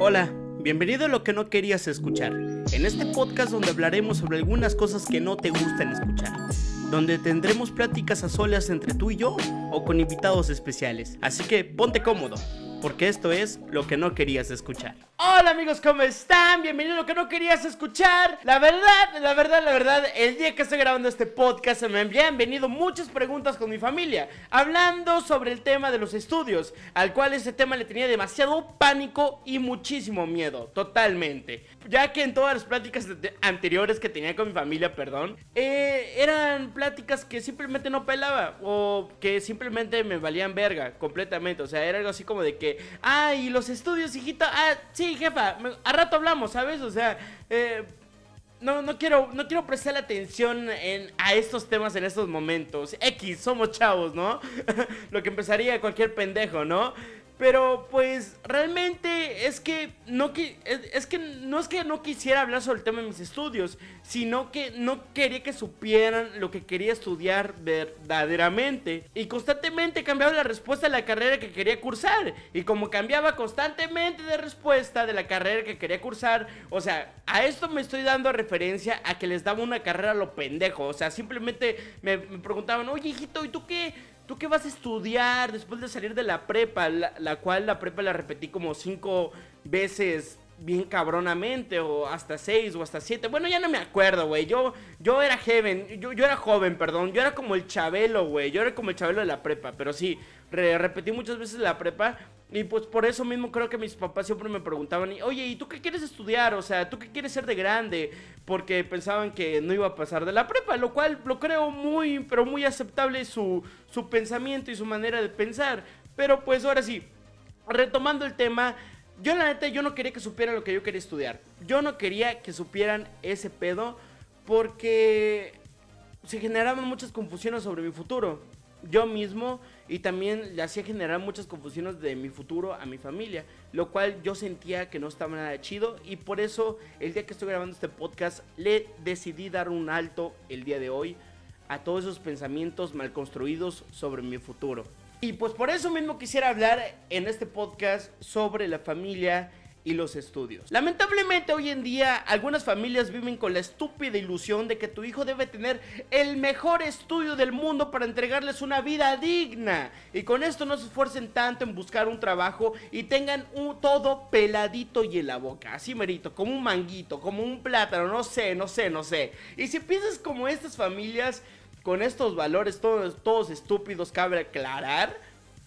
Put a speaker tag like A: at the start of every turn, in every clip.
A: Hola, bienvenido a lo que no querías escuchar. En este podcast donde hablaremos sobre algunas cosas que no te gustan escuchar. Donde tendremos pláticas a solas entre tú y yo o con invitados especiales. Así que ponte cómodo, porque esto es lo que no querías escuchar. Hola amigos, ¿cómo están? Bienvenido a lo que no querías escuchar. La verdad, la verdad, la verdad, el día que estoy grabando este podcast se me han venido muchas preguntas con mi familia, hablando sobre el tema de los estudios, al cual ese tema le tenía demasiado pánico y muchísimo miedo, totalmente. Ya que en todas las pláticas anteriores que tenía con mi familia, perdón, eh, eran pláticas que simplemente no pelaba o que simplemente me valían verga completamente. O sea, era algo así como de que, ay, los estudios, hijita, ah, sí, jefa, a rato hablamos, ¿sabes? O sea, eh, no, no, quiero, no quiero prestar atención en, a estos temas en estos momentos. X, somos chavos, ¿no? Lo que empezaría cualquier pendejo, ¿no? Pero pues realmente es que no es, que no es que no quisiera hablar sobre el tema de mis estudios, sino que no quería que supieran lo que quería estudiar verdaderamente. Y constantemente cambiaba la respuesta de la carrera que quería cursar. Y como cambiaba constantemente de respuesta de la carrera que quería cursar, o sea, a esto me estoy dando referencia a que les daba una carrera a lo pendejo, o sea, simplemente me, me preguntaban, "Oye, hijito, ¿y tú qué ¿Tú qué vas a estudiar después de salir de la prepa? La, cual la prepa la repetí como cinco veces bien cabronamente, o hasta seis, o hasta siete. Bueno, ya no me acuerdo, güey. Yo, yo era joven, yo, yo era joven, perdón. Yo era como el chabelo, güey. Yo era como el chabelo de la prepa, pero sí, repetí muchas veces la prepa. Y pues por eso mismo creo que mis papás siempre me preguntaban, oye, ¿y tú qué quieres estudiar? O sea, ¿tú qué quieres ser de grande? Porque pensaban que no iba a pasar de la prepa, lo cual lo creo muy, pero muy aceptable su, su pensamiento y su manera de pensar. Pero pues ahora sí, retomando el tema, yo la neta, yo no quería que supieran lo que yo quería estudiar. Yo no quería que supieran ese pedo porque se generaban muchas confusiones sobre mi futuro. Yo mismo y también le hacía generar muchas confusiones de mi futuro a mi familia, lo cual yo sentía que no estaba nada chido y por eso el día que estoy grabando este podcast le decidí dar un alto el día de hoy a todos esos pensamientos mal construidos sobre mi futuro. Y pues por eso mismo quisiera hablar en este podcast sobre la familia y los estudios. Lamentablemente hoy en día algunas familias viven con la estúpida ilusión de que tu hijo debe tener el mejor estudio del mundo para entregarles una vida digna. Y con esto no se esfuercen tanto en buscar un trabajo y tengan un todo peladito y en la boca. Así merito, como un manguito, como un plátano, no sé, no sé, no sé. Y si piensas como estas familias con estos valores todos, todos estúpidos, cabe aclarar,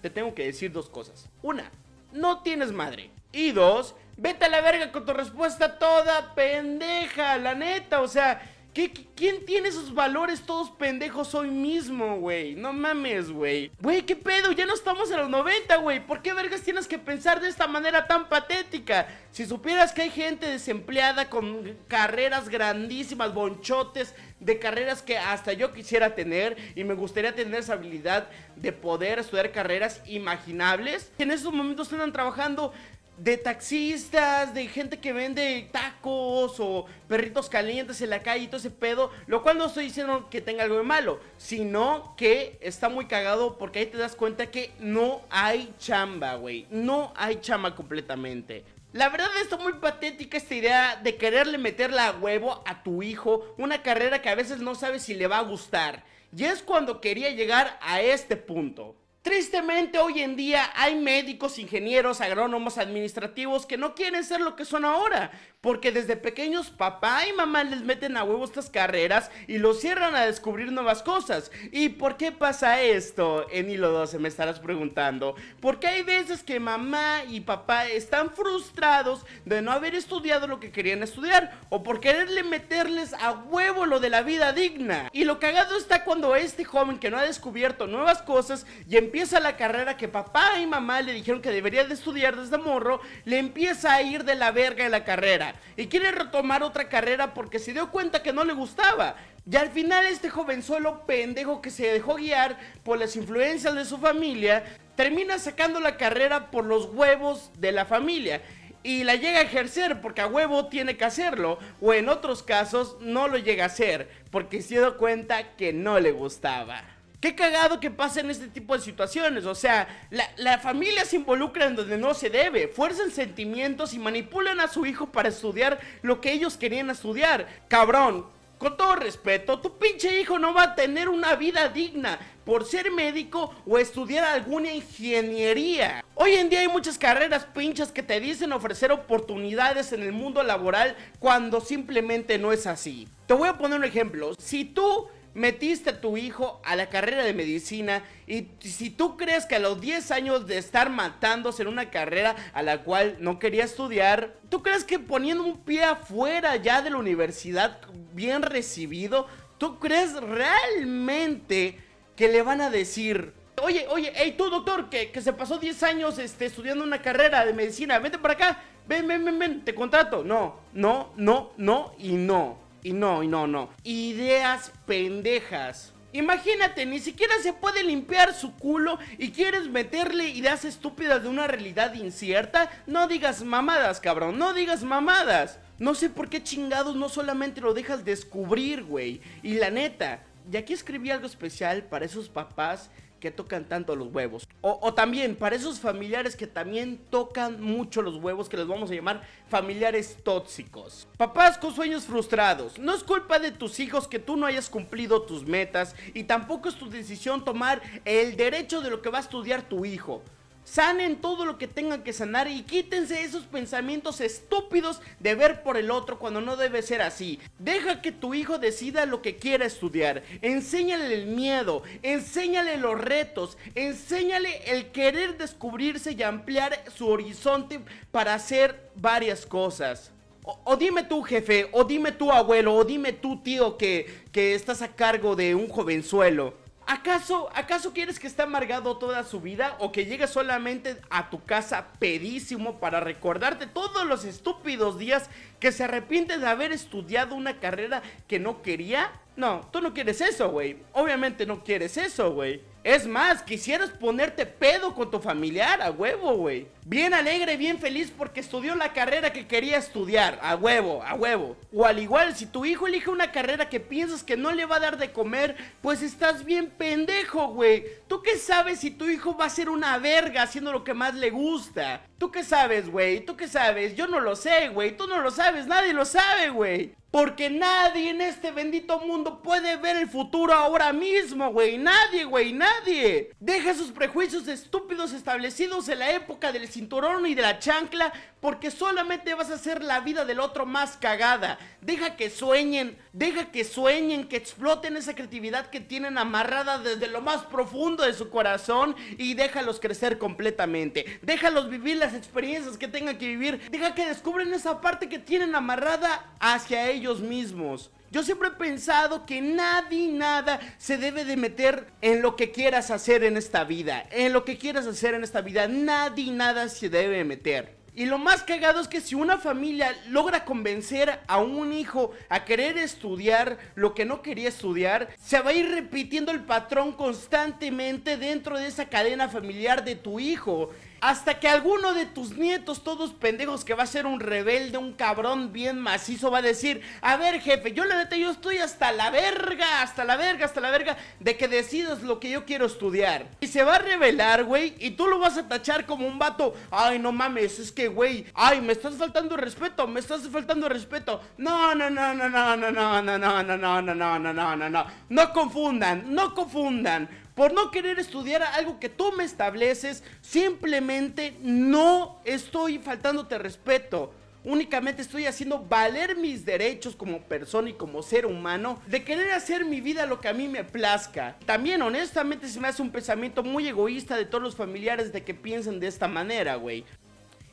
A: te tengo que decir dos cosas. Una, no tienes madre. Y dos, vete a la verga con tu respuesta toda pendeja, la neta. O sea, ¿quién tiene esos valores todos pendejos hoy mismo, güey? No mames, güey. Güey, ¿qué pedo? Ya no estamos en los 90, güey. ¿Por qué vergas tienes que pensar de esta manera tan patética? Si supieras que hay gente desempleada con carreras grandísimas, bonchotes, de carreras que hasta yo quisiera tener y me gustaría tener esa habilidad de poder estudiar carreras imaginables, en estos momentos están trabajando de taxistas, de gente que vende tacos o perritos calientes en la calle y todo ese pedo, lo cual no estoy diciendo que tenga algo de malo, sino que está muy cagado porque ahí te das cuenta que no hay chamba, güey, no hay chamba completamente. La verdad está muy patética esta idea de quererle meterle a huevo a tu hijo una carrera que a veces no sabes si le va a gustar. Y es cuando quería llegar a este punto. Tristemente hoy en día hay médicos, ingenieros, agrónomos, administrativos que no quieren ser lo que son ahora, porque desde pequeños papá y mamá les meten a huevo estas carreras y los cierran a descubrir nuevas cosas. ¿Y por qué pasa esto? En hilo 12 me estarás preguntando. Porque hay veces que mamá y papá están frustrados de no haber estudiado lo que querían estudiar o por quererle meterles a huevo lo de la vida digna. Y lo cagado está cuando este joven que no ha descubierto nuevas cosas y empieza la carrera que papá y mamá le dijeron que debería de estudiar desde morro, le empieza a ir de la verga en la carrera y quiere retomar otra carrera porque se dio cuenta que no le gustaba. Y al final este jovenzuelo pendejo que se dejó guiar por las influencias de su familia, termina sacando la carrera por los huevos de la familia. Y la llega a ejercer porque a huevo tiene que hacerlo. O en otros casos no lo llega a hacer porque se dio cuenta que no le gustaba. Qué cagado que pasen este tipo de situaciones. O sea, la, la, familia se involucra en donde no se debe. Fuerzan sentimientos y manipulan a su hijo para estudiar lo que ellos querían estudiar. Cabrón, con todo respeto, tu pinche hijo no va a tener una vida digna por ser médico o estudiar alguna ingeniería. Hoy en día hay muchas carreras pinchas que te dicen ofrecer oportunidades en el mundo laboral cuando simplemente no es así. Te voy a poner un ejemplo. Si tú metiste a tu hijo a la carrera de medicina y si tú crees que a los 10 años de estar matándose en una carrera a la cual no quería estudiar, ¿tú crees que poniendo un pie afuera ya de la universidad bien recibido, tú crees realmente que le van a decir, oye, oye, hey tú doctor, que, que se pasó 10 años este, estudiando una carrera de medicina, vente para acá, ven, ven, ven, ven, te contrato. No, no, no, no y no. Y no, y no, no. Ideas pendejas. Imagínate, ni siquiera se puede limpiar su culo y quieres meterle ideas estúpidas de una realidad incierta. No digas mamadas, cabrón, no digas mamadas. No sé por qué chingados no solamente lo dejas descubrir, güey. Y la neta, y aquí escribí algo especial para esos papás que tocan tanto los huevos. O, también para esos familiares que también tocan mucho los huevos, que les vamos a llamar familiares tóxicos. Papás con sueños frustrados. No es culpa de tus hijos que tú no hayas cumplido tus metas y tampoco es tu decisión tomar el derecho de lo que va a estudiar tu hijo. Sanen todo lo que tengan que sanar y quítense esos pensamientos estúpidos de ver por el otro cuando no debe ser así. Deja que tu hijo decida lo que quiera estudiar. Enséñale el miedo, enséñale los retos, enséñale el querer descubrirse y ampliar su horizonte para hacer varias cosas. O, dime tú, jefe, o dime tú, abuelo, o dime tú, tío, que, que estás a cargo de un jovenzuelo. ¿Acaso, ¿Acaso quieres que esté amargado toda su vida o que llegue solamente a tu casa pedísimo para recordarte todos los estúpidos días que se arrepiente de haber estudiado una carrera que no quería? No, tú no quieres eso, güey. Obviamente no quieres eso, güey. Es más, quisieras ponerte pedo con tu familiar, a huevo, güey. Bien alegre, bien feliz porque estudió la carrera que quería estudiar, a huevo, a huevo. O al igual, si tu hijo elige una carrera que piensas que no le va a dar de comer, pues estás bien pendejo, güey. ¿Tú qué sabes si tu hijo va a ser una verga haciendo lo que más le gusta? ¿Tú qué sabes, güey? ¿Tú qué sabes? Yo no lo sé, güey. Tú no lo sabes, nadie lo sabe, güey. Porque nadie en este bendito mundo puede ver el futuro ahora mismo, güey. Nadie, güey, nadie. Deja sus prejuicios estúpidos establecidos en la época del cinturón y de la chancla porque solamente vas a hacer la vida del otro más cagada. Deja que sueñen, deja que sueñen, que exploten esa creatividad que tienen amarrada desde lo más profundo de su corazón y déjalos crecer completamente. Déjalos vivir las experiencias que tengan que vivir. Deja que descubren esa parte que tienen amarrada hacia ellos mismos. Yo siempre he pensado que nadie, nada se debe de meter en lo que quieras hacer en esta vida. En lo que quieras hacer en esta vida, nadie, nada se debe meter. Y lo más cagado es que si una familia logra convencer a un hijo a querer estudiar lo que no quería estudiar, se va a ir repitiendo el patrón constantemente dentro de esa cadena familiar de tu hijo. Hasta que alguno de tus nietos, todos pendejos, que va a ser un rebelde, un cabrón bien macizo, va a decir, a ver jefe, yo la neta, yo estoy hasta la verga, hasta la verga, hasta la verga, de que decidas lo que yo quiero estudiar. Y se va a revelar, güey, y tú lo vas a tachar como un vato, ay, no mames, es que, güey, ay, me estás faltando respeto, me estás faltando respeto. No, no, no, no, no, no, no, no, no, no, no, no, no, no, no, no, no, no confundan, no confundan por no querer estudiar algo que tú me estableces, simplemente no estoy faltándote respeto. Únicamente estoy haciendo valer mis derechos como persona y como ser humano de querer hacer mi vida lo que a mí me plazca. También honestamente se me hace un pensamiento muy egoísta de todos los familiares de que piensen de esta manera, güey.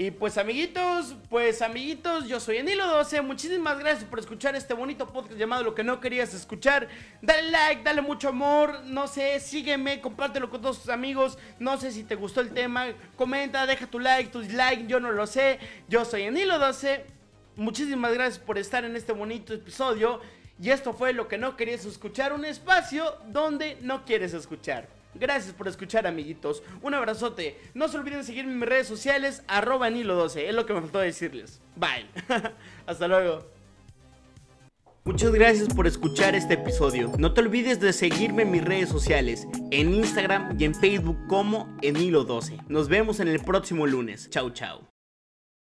A: Y pues amiguitos, pues amiguitos, yo soy Enilo 12, muchísimas gracias por escuchar este bonito podcast llamado Lo que no querías escuchar. Dale like, dale mucho amor, no sé, sígueme, compártelo con todos tus amigos, no sé si te gustó el tema, comenta, deja tu like, tu dislike, yo no lo sé. Yo soy Enilo 12, muchísimas gracias por estar en este bonito episodio. Y esto fue Lo que no querías escuchar, un espacio donde no quieres escuchar. Gracias por escuchar, amiguitos. Un abrazote. No se olviden seguirme en mis redes sociales, arroba Nilo12. Es lo que me faltó decirles. Bye. Hasta luego. Muchas gracias por escuchar este episodio. No te olvides de seguirme en mis redes sociales, en Instagram y en Facebook como Emilo12. Nos vemos en el próximo lunes. Chau chau.